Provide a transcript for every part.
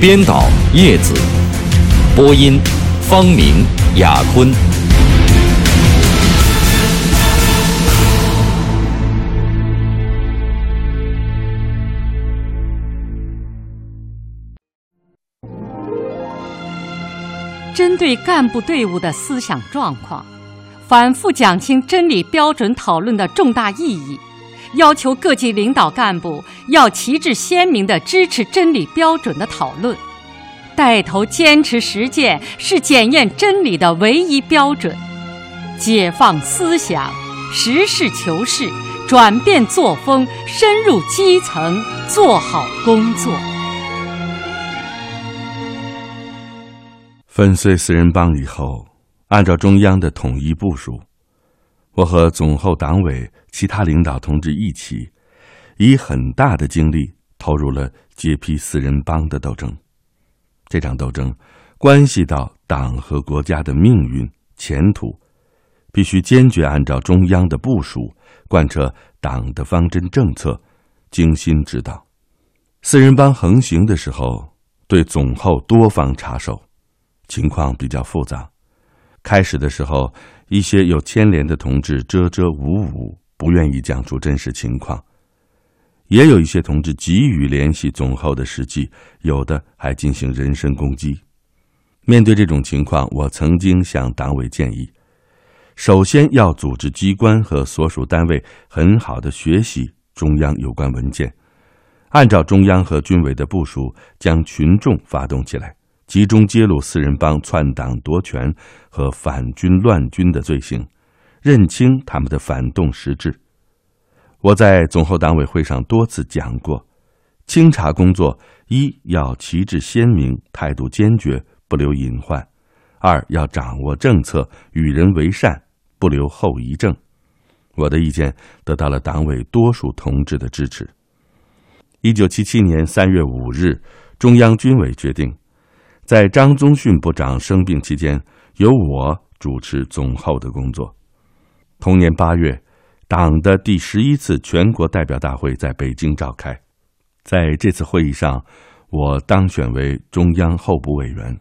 编导叶子，播音方明、雅坤。针对干部队伍的思想状况，反复讲清真理标准讨论的重大意义。要求各级领导干部要旗帜鲜明地支持真理标准的讨论，带头坚持实践是检验真理的唯一标准，解放思想，实事求是，转变作风，深入基层，做好工作。粉碎四人帮以后，按照中央的统一部署。我和总后党委其他领导同志一起，以很大的精力投入了揭批四人帮的斗争。这场斗争关系到党和国家的命运前途，必须坚决按照中央的部署，贯彻党的方针政策，精心指导。四人帮横行的时候，对总后多方插手，情况比较复杂。开始的时候。一些有牵连的同志遮遮捂捂，不愿意讲出真实情况；也有一些同志急于联系总后的实际，有的还进行人身攻击。面对这种情况，我曾经向党委建议：首先要组织机关和所属单位很好的学习中央有关文件，按照中央和军委的部署，将群众发动起来。集中揭露四人帮篡党夺权和反军乱军的罪行，认清他们的反动实质。我在总后党委会上多次讲过：清查工作，一要旗帜鲜明，态度坚决，不留隐患；二要掌握政策，与人为善，不留后遗症。我的意见得到了党委多数同志的支持。一九七七年三月五日，中央军委决定。在张宗逊部长生病期间，由我主持总后的工作。同年八月，党的第十一次全国代表大会在北京召开，在这次会议上，我当选为中央候补委员。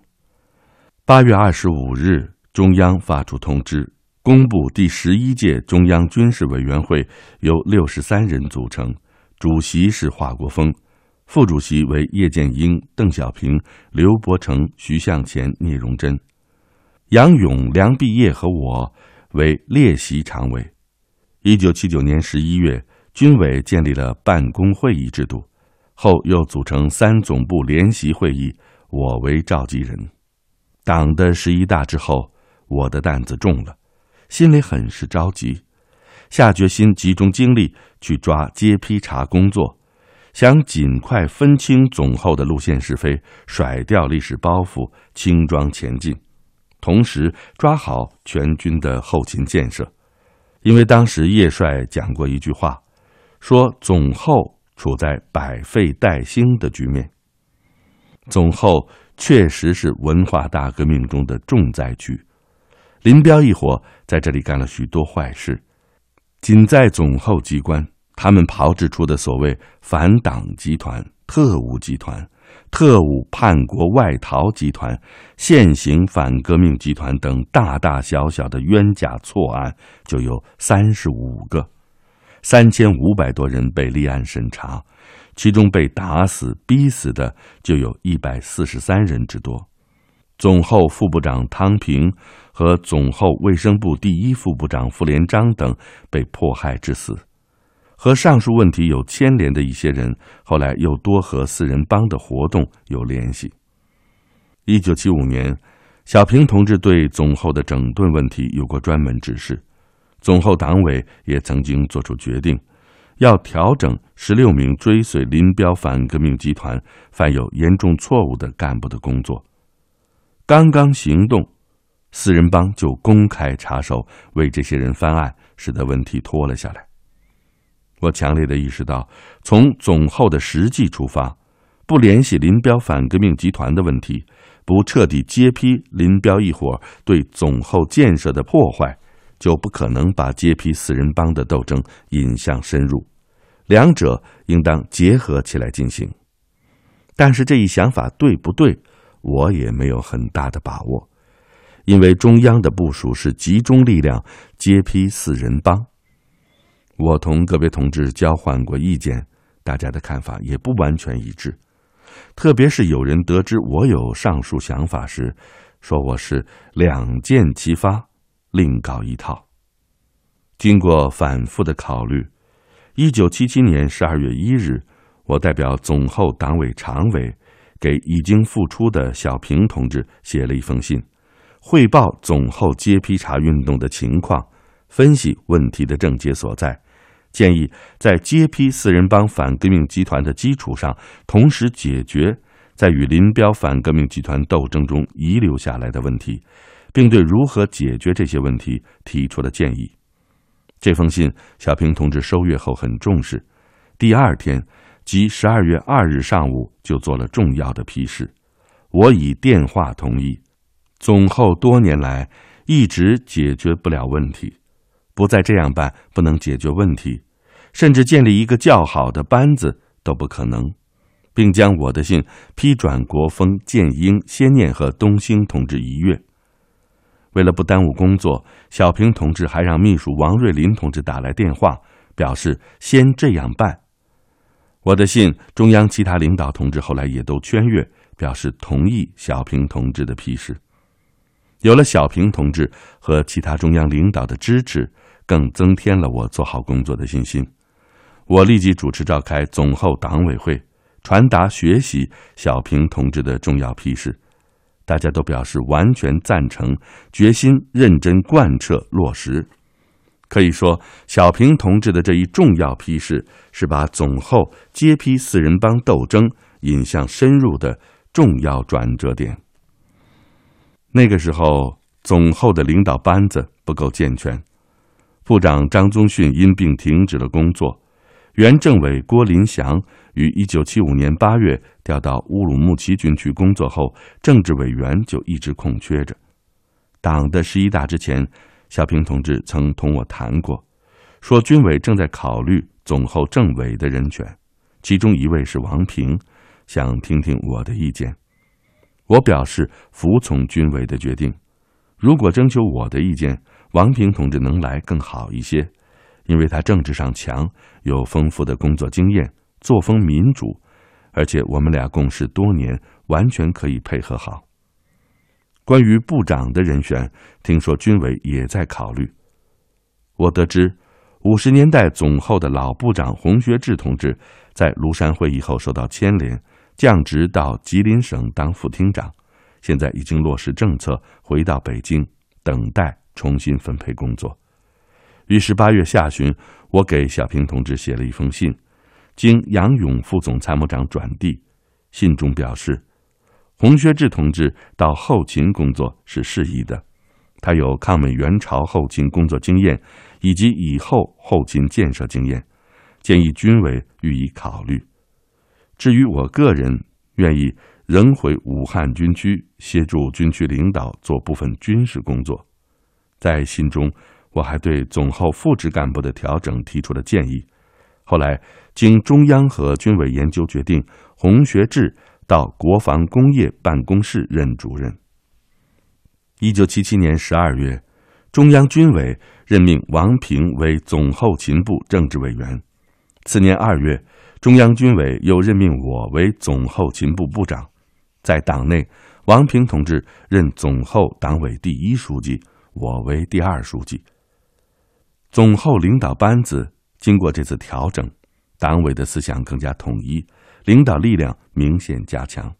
八月二十五日，中央发出通知，公布第十一届中央军事委员会由六十三人组成，主席是华国锋。副主席为叶剑英、邓小平、刘伯承、徐向前、聂荣臻，杨勇、梁毕业和我为列席常委。一九七九年十一月，军委建立了办公会议制度，后又组成三总部联席会议，我为召集人。党的十一大之后，我的担子重了，心里很是着急，下决心集中精力去抓揭批查工作。想尽快分清总后的路线是非，甩掉历史包袱，轻装前进，同时抓好全军的后勤建设。因为当时叶帅讲过一句话，说总后处在百废待兴的局面。总后确实是文化大革命中的重灾区，林彪一伙在这里干了许多坏事，仅在总后机关。他们炮制出的所谓反党集团、特务集团、特务叛国外逃集团、现行反革命集团等大大小小的冤假错案就有三十五个，三千五百多人被立案审查，其中被打死、逼死的就有一百四十三人之多。总后副部长汤平和总后卫生部第一副部长傅连璋等被迫害致死。和上述问题有牵连的一些人，后来又多和四人帮的活动有联系。一九七五年，小平同志对总后的整顿问题有过专门指示，总后党委也曾经作出决定，要调整十六名追随林彪反革命集团犯有严重错误的干部的工作。刚刚行动，四人帮就公开插手为这些人翻案，使得问题拖了下来。我强烈的意识到，从总后的实际出发，不联系林彪反革命集团的问题，不彻底揭批林彪一伙对总后建设的破坏。就不可能把揭批四人帮的斗争引向深入，两者应当结合起来进行。但是这一想法对不对，我也没有很大的把握，因为中央的部署是集中力量揭批四人帮。我同个别同志交换过意见，大家的看法也不完全一致，特别是有人得知我有上述想法时，说我是两箭齐发。另搞一套。经过反复的考虑，一九七七年十二月一日，我代表总后党委常委，给已经复出的小平同志写了一封信，汇报总后揭批查运动的情况，分析问题的症结所在，建议在揭批四人帮反革命集团的基础上，同时解决在与林彪反革命集团斗争中遗留下来的问题。并对如何解决这些问题提出了建议。这封信，小平同志收阅后很重视。第二天，即十二月二日上午，就做了重要的批示。我以电话同意，总后多年来一直解决不了问题，不再这样办，不能解决问题，甚至建立一个较好的班子都不可能，并将我的信批转国风、建英、先念和东兴同志一阅。为了不耽误工作，小平同志还让秘书王瑞林同志打来电话，表示先这样办。我的信，中央其他领导同志后来也都圈阅，表示同意小平同志的批示。有了小平同志和其他中央领导的支持，更增添了我做好工作的信心。我立即主持召开总后党委会，传达学习小平同志的重要批示。大家都表示完全赞成，决心认真贯彻落实。可以说，小平同志的这一重要批示，是把总后揭批四人帮斗争引向深入的重要转折点。那个时候，总后的领导班子不够健全，部长张宗逊因病停止了工作。原政委郭林祥于一九七五年八月调到乌鲁木齐军区工作后，政治委员就一直空缺着。党的十一大之前，小平同志曾同我谈过，说军委正在考虑总后政委的人选，其中一位是王平，想听听我的意见。我表示服从军委的决定，如果征求我的意见，王平同志能来更好一些。因为他政治上强，有丰富的工作经验，作风民主，而且我们俩共事多年，完全可以配合好。关于部长的人选，听说军委也在考虑。我得知，五十年代总后的老部长洪学智同志，在庐山会议后受到牵连，降职到吉林省当副厅长，现在已经落实政策，回到北京，等待重新分配工作。于是八月下旬，我给小平同志写了一封信，经杨勇副总参谋长转递。信中表示，洪学智同志到后勤工作是适宜的，他有抗美援朝后勤工作经验以及以后后勤建设经验，建议军委予以考虑。至于我个人，愿意仍回武汉军区协助军区领导做部分军事工作。在信中。我还对总后副职干部的调整提出了建议。后来经中央和军委研究，决定洪学智到国防工业办公室任主任。一九七七年十二月，中央军委任命王平为总后勤部政治委员。次年二月，中央军委又任命我为总后勤部部长。在党内，王平同志任总后党委第一书记，我为第二书记。总后领导班子经过这次调整，党委的思想更加统一，领导力量明显加强。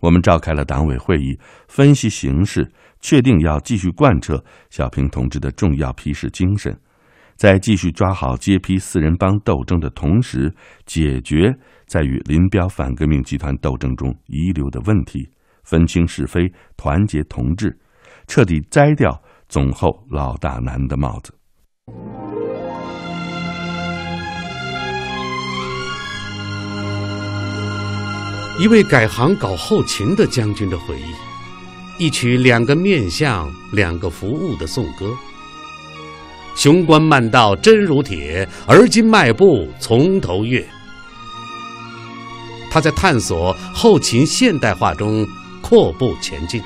我们召开了党委会议，分析形势，确定要继续贯彻小平同志的重要批示精神，在继续抓好揭批四人帮斗争的同时，解决在与林彪反革命集团斗争中遗留的问题，分清是非，团结同志，彻底摘掉总后老大难的帽子。一位改行搞后勤的将军的回忆，一曲两个面相、两个服务的颂歌。雄关漫道真如铁，而今迈步从头越。他在探索后勤现代化中阔步前进。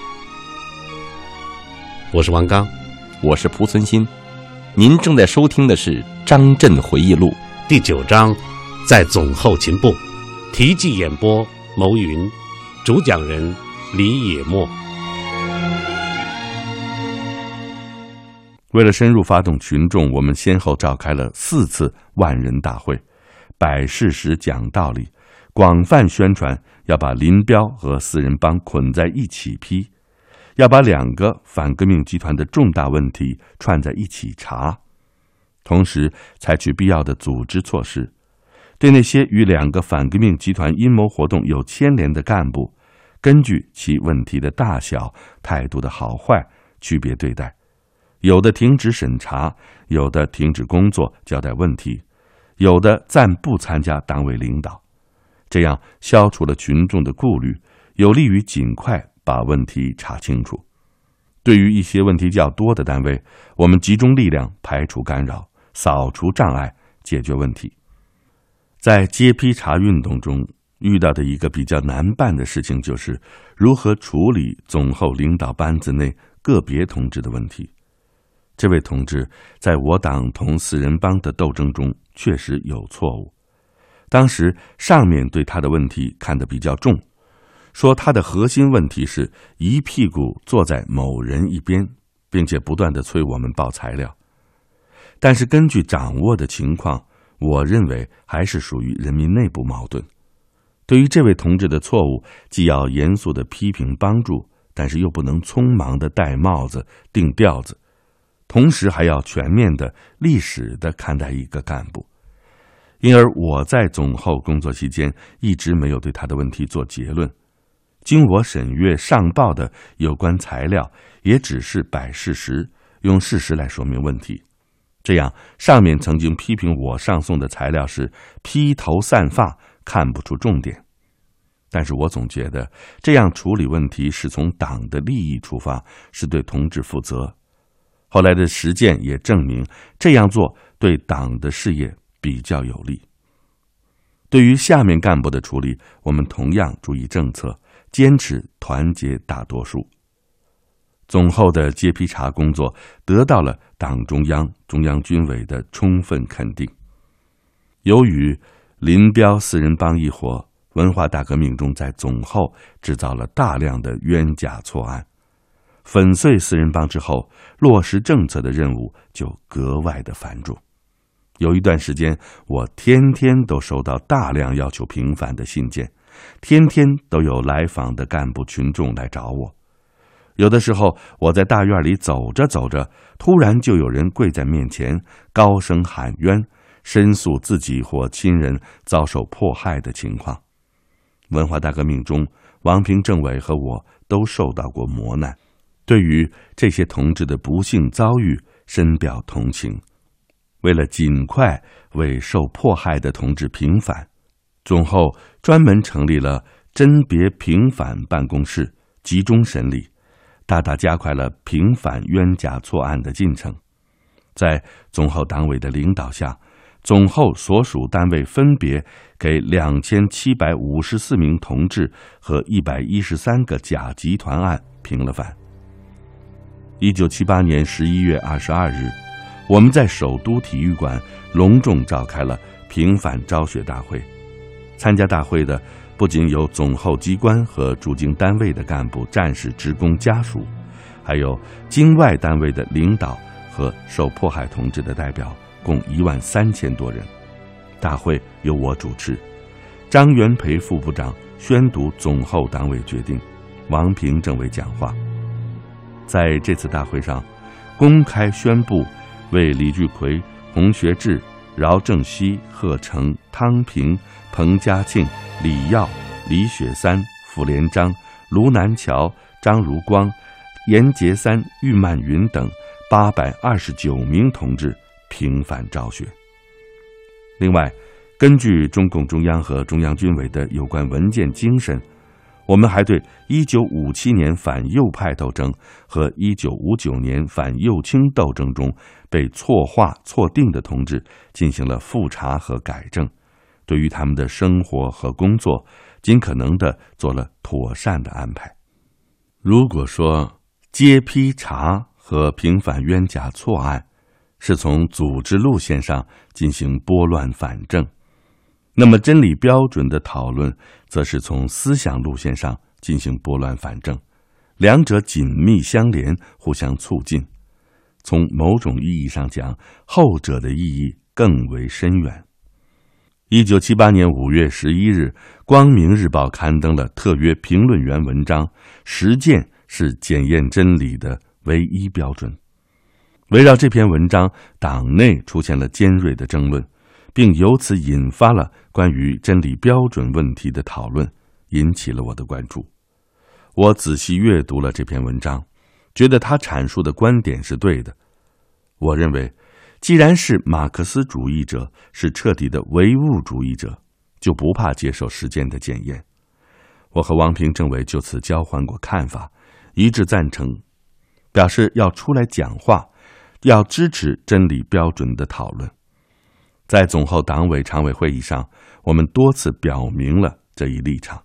我是王刚，我是蒲存昕，您正在收听的是《张震回忆录》第九章，在总后勤部，题记演播。牟云，主讲人李野墨。为了深入发动群众，我们先后召开了四次万人大会，摆事实、讲道理，广泛宣传要把林彪和四人帮捆在一起批，要把两个反革命集团的重大问题串在一起查，同时采取必要的组织措施。对那些与两个反革命集团阴谋活动有牵连的干部，根据其问题的大小、态度的好坏区别对待，有的停止审查，有的停止工作交代问题，有的暂不参加党委领导，这样消除了群众的顾虑，有利于尽快把问题查清楚。对于一些问题较多的单位，我们集中力量排除干扰，扫除障碍，解决问题。在揭批查运动中遇到的一个比较难办的事情，就是如何处理总后领导班子内个别同志的问题。这位同志在我党同四人帮的斗争中确实有错误。当时上面对他的问题看得比较重，说他的核心问题是一屁股坐在某人一边，并且不断的催我们报材料。但是根据掌握的情况。我认为还是属于人民内部矛盾。对于这位同志的错误，既要严肃的批评帮助，但是又不能匆忙的戴帽子定调子，同时还要全面的历史的看待一个干部。因而我在总后工作期间一直没有对他的问题做结论。经我审阅上报的有关材料，也只是摆事实，用事实来说明问题。这样，上面曾经批评我上送的材料是披头散发，看不出重点。但是我总觉得这样处理问题是从党的利益出发，是对同志负责。后来的实践也证明，这样做对党的事业比较有利。对于下面干部的处理，我们同样注意政策，坚持团结大多数。总后的揭批查工作得到了党中央、中央军委的充分肯定。由于林彪四人帮一伙文化大革命中在总后制造了大量的冤假错案，粉碎四人帮之后，落实政策的任务就格外的繁重。有一段时间，我天天都收到大量要求平反的信件，天天都有来访的干部群众来找我。有的时候，我在大院里走着走着，突然就有人跪在面前，高声喊冤，申诉自己或亲人遭受迫害的情况。文化大革命中，王平政委和我都受到过磨难，对于这些同志的不幸遭遇，深表同情。为了尽快为受迫害的同志平反，总后专门成立了甄别平反办公室，集中审理。大大加快了平反冤假错案的进程，在总后党委的领导下，总后所属单位分别给两千七百五十四名同志和一百一十三个假集团案平了反。一九七八年十一月二十二日，我们在首都体育馆隆重召开了平反昭雪大会，参加大会的。不仅有总后机关和驻京单位的干部、战士、职工家属，还有京外单位的领导和受迫害同志的代表，共一万三千多人。大会由我主持，张元培副部长宣读总后党委决定，王平政委讲话。在这次大会上，公开宣布为李聚奎、洪学智、饶正熙、贺成、汤平、彭家庆、李耀、李雪三、傅连章、卢南桥、张如光、严杰三、郁曼云等八百二十九名同志平反昭雪。另外，根据中共中央和中央军委的有关文件精神。我们还对1957年反右派斗争和1959年反右倾斗争中被错划错定的同志进行了复查和改正，对于他们的生活和工作，尽可能的做了妥善的安排。如果说揭批查和平反冤假错案是从组织路线上进行拨乱反正，那么，真理标准的讨论，则是从思想路线上进行拨乱反正，两者紧密相连，互相促进。从某种意义上讲，后者的意义更为深远。一九七八年五月十一日，《光明日报》刊登了特约评论员文章：“实践是检验真理的唯一标准。”围绕这篇文章，党内出现了尖锐的争论。并由此引发了关于真理标准问题的讨论，引起了我的关注。我仔细阅读了这篇文章，觉得他阐述的观点是对的。我认为，既然是马克思主义者，是彻底的唯物主义者，就不怕接受时间的检验。我和王平政委就此交换过看法，一致赞成，表示要出来讲话，要支持真理标准的讨论。在总后党委常委会议上，我们多次表明了这一立场。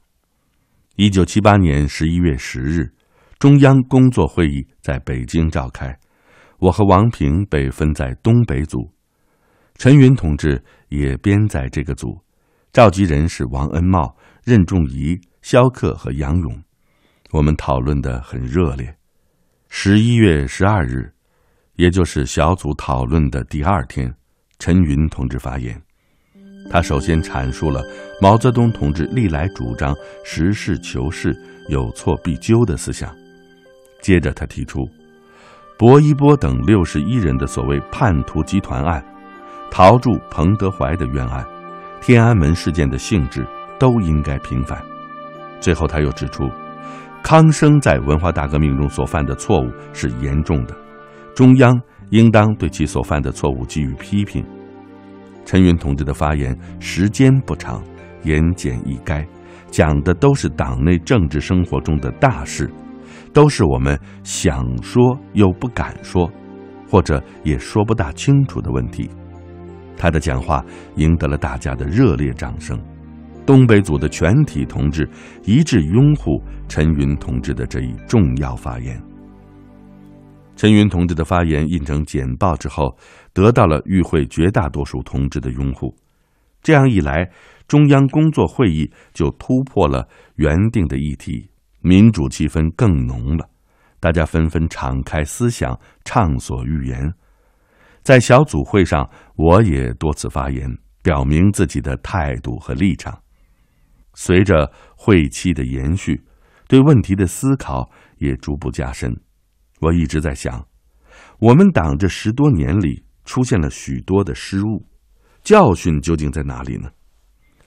一九七八年十一月十日，中央工作会议在北京召开，我和王平被分在东北组，陈云同志也编在这个组，召集人是王恩茂、任仲夷、肖克和杨勇。我们讨论的很热烈。十一月十二日，也就是小组讨论的第二天。陈云同志发言，他首先阐述了毛泽东同志历来主张实事求是、有错必纠的思想。接着，他提出，薄一波等六十一人的所谓叛徒集团案、陶铸、彭德怀的冤案、天安门事件的性质都应该平反。最后，他又指出，康生在文化大革命中所犯的错误是严重的，中央。应当对其所犯的错误给予批评。陈云同志的发言时间不长，言简意赅，讲的都是党内政治生活中的大事，都是我们想说又不敢说，或者也说不大清楚的问题。他的讲话赢得了大家的热烈掌声，东北组的全体同志一致拥护陈云同志的这一重要发言。陈云同志的发言印成简报之后，得到了与会绝大多数同志的拥护。这样一来，中央工作会议就突破了原定的议题，民主气氛更浓了。大家纷纷敞开思想，畅所欲言。在小组会上，我也多次发言，表明自己的态度和立场。随着会期的延续，对问题的思考也逐步加深。我一直在想，我们党这十多年里出现了许多的失误，教训究竟在哪里呢？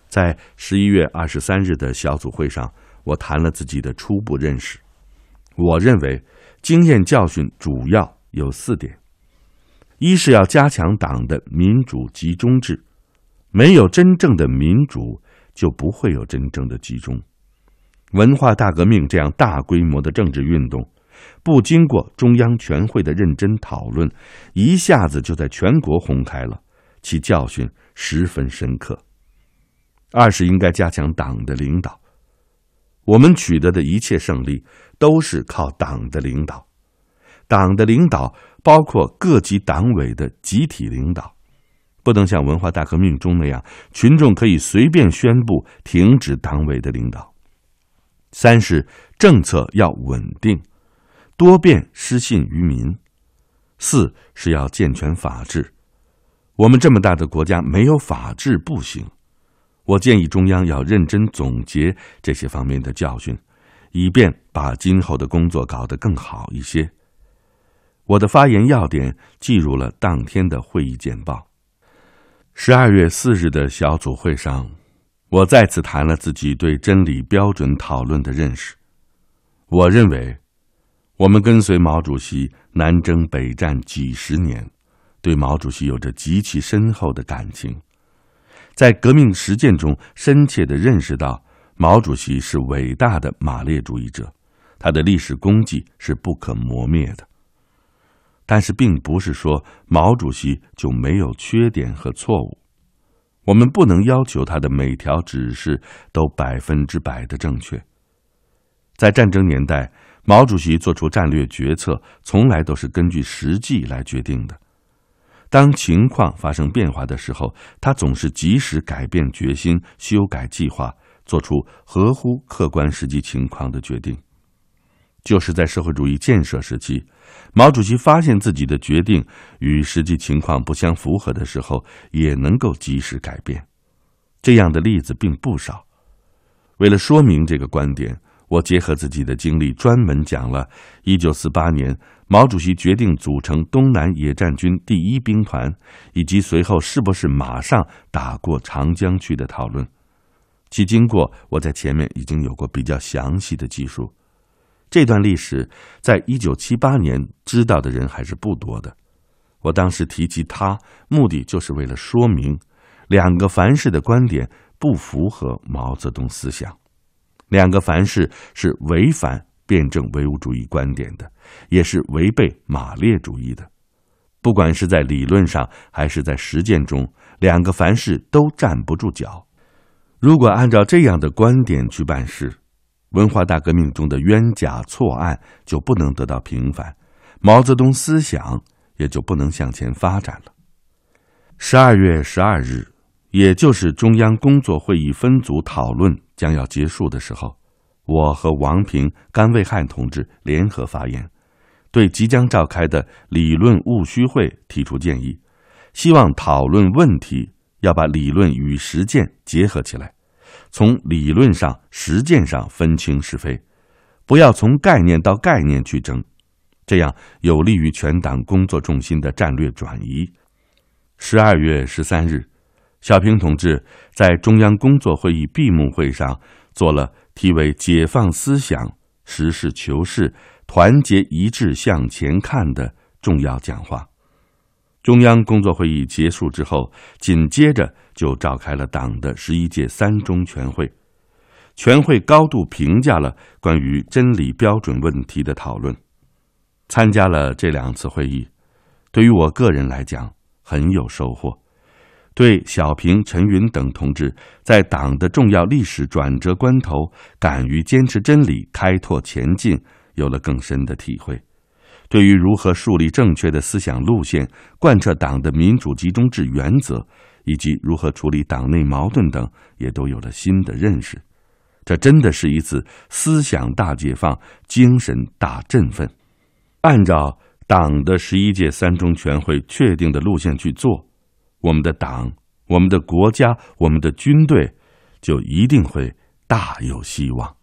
在十一月二十三日的小组会上，我谈了自己的初步认识。我认为，经验教训主要有四点：一是要加强党的民主集中制，没有真正的民主，就不会有真正的集中。文化大革命这样大规模的政治运动。不经过中央全会的认真讨论，一下子就在全国轰开了，其教训十分深刻。二是应该加强党的领导，我们取得的一切胜利都是靠党的领导，党的领导包括各级党委的集体领导，不能像文化大革命中那样，群众可以随便宣布停止党委的领导。三是政策要稳定。多变失信于民，四是要健全法治。我们这么大的国家没有法治不行。我建议中央要认真总结这些方面的教训，以便把今后的工作搞得更好一些。我的发言要点记入了当天的会议简报。十二月四日的小组会上，我再次谈了自己对真理标准讨论的认识。我认为，我们跟随毛主席南征北战几十年，对毛主席有着极其深厚的感情，在革命实践中深切的认识到毛主席是伟大的马列主义者，他的历史功绩是不可磨灭的。但是，并不是说毛主席就没有缺点和错误。我们不能要求他的每条指示都百分之百的正确。在战争年代，毛主席做出战略决策，从来都是根据实际来决定的。当情况发生变化的时候，他总是及时改变决心，修改计划，做出合乎客观实际情况的决定。就是在社会主义建设时期，毛主席发现自己的决定与实际情况不相符合的时候，也能够及时改变。这样的例子并不少。为了说明这个观点，我结合自己的经历，专门讲了1948年毛主席决定组成东南野战军第一兵团，以及随后是不是马上打过长江去的讨论。其经过，我在前面已经有过比较详细的记述。这段历史，在一九七八年知道的人还是不多的。我当时提及它，目的就是为了说明，两个凡是的观点不符合毛泽东思想，两个凡是是违反辩证唯物主义观点的，也是违背马列主义的。不管是在理论上还是在实践中，两个凡是都站不住脚。如果按照这样的观点去办事，文化大革命中的冤假错案就不能得到平反，毛泽东思想也就不能向前发展了。十二月十二日，也就是中央工作会议分组讨论将要结束的时候，我和王平、甘卫汉同志联合发言，对即将召开的理论务虚会提出建议，希望讨论问题要把理论与实践结合起来。从理论上、实践上分清是非，不要从概念到概念去争，这样有利于全党工作重心的战略转移。十二月十三日，小平同志在中央工作会议闭幕会上做了题为“解放思想，实事求是，团结一致向前看”的重要讲话。中央工作会议结束之后，紧接着就召开了党的十一届三中全会。全会高度评价了关于真理标准问题的讨论。参加了这两次会议，对于我个人来讲很有收获，对小平、陈云等同志在党的重要历史转折关头敢于坚持真理、开拓前进，有了更深的体会。对于如何树立正确的思想路线、贯彻党的民主集中制原则，以及如何处理党内矛盾等，也都有了新的认识。这真的是一次思想大解放、精神大振奋。按照党的十一届三中全会确定的路线去做，我们的党、我们的国家、我们的军队，就一定会大有希望。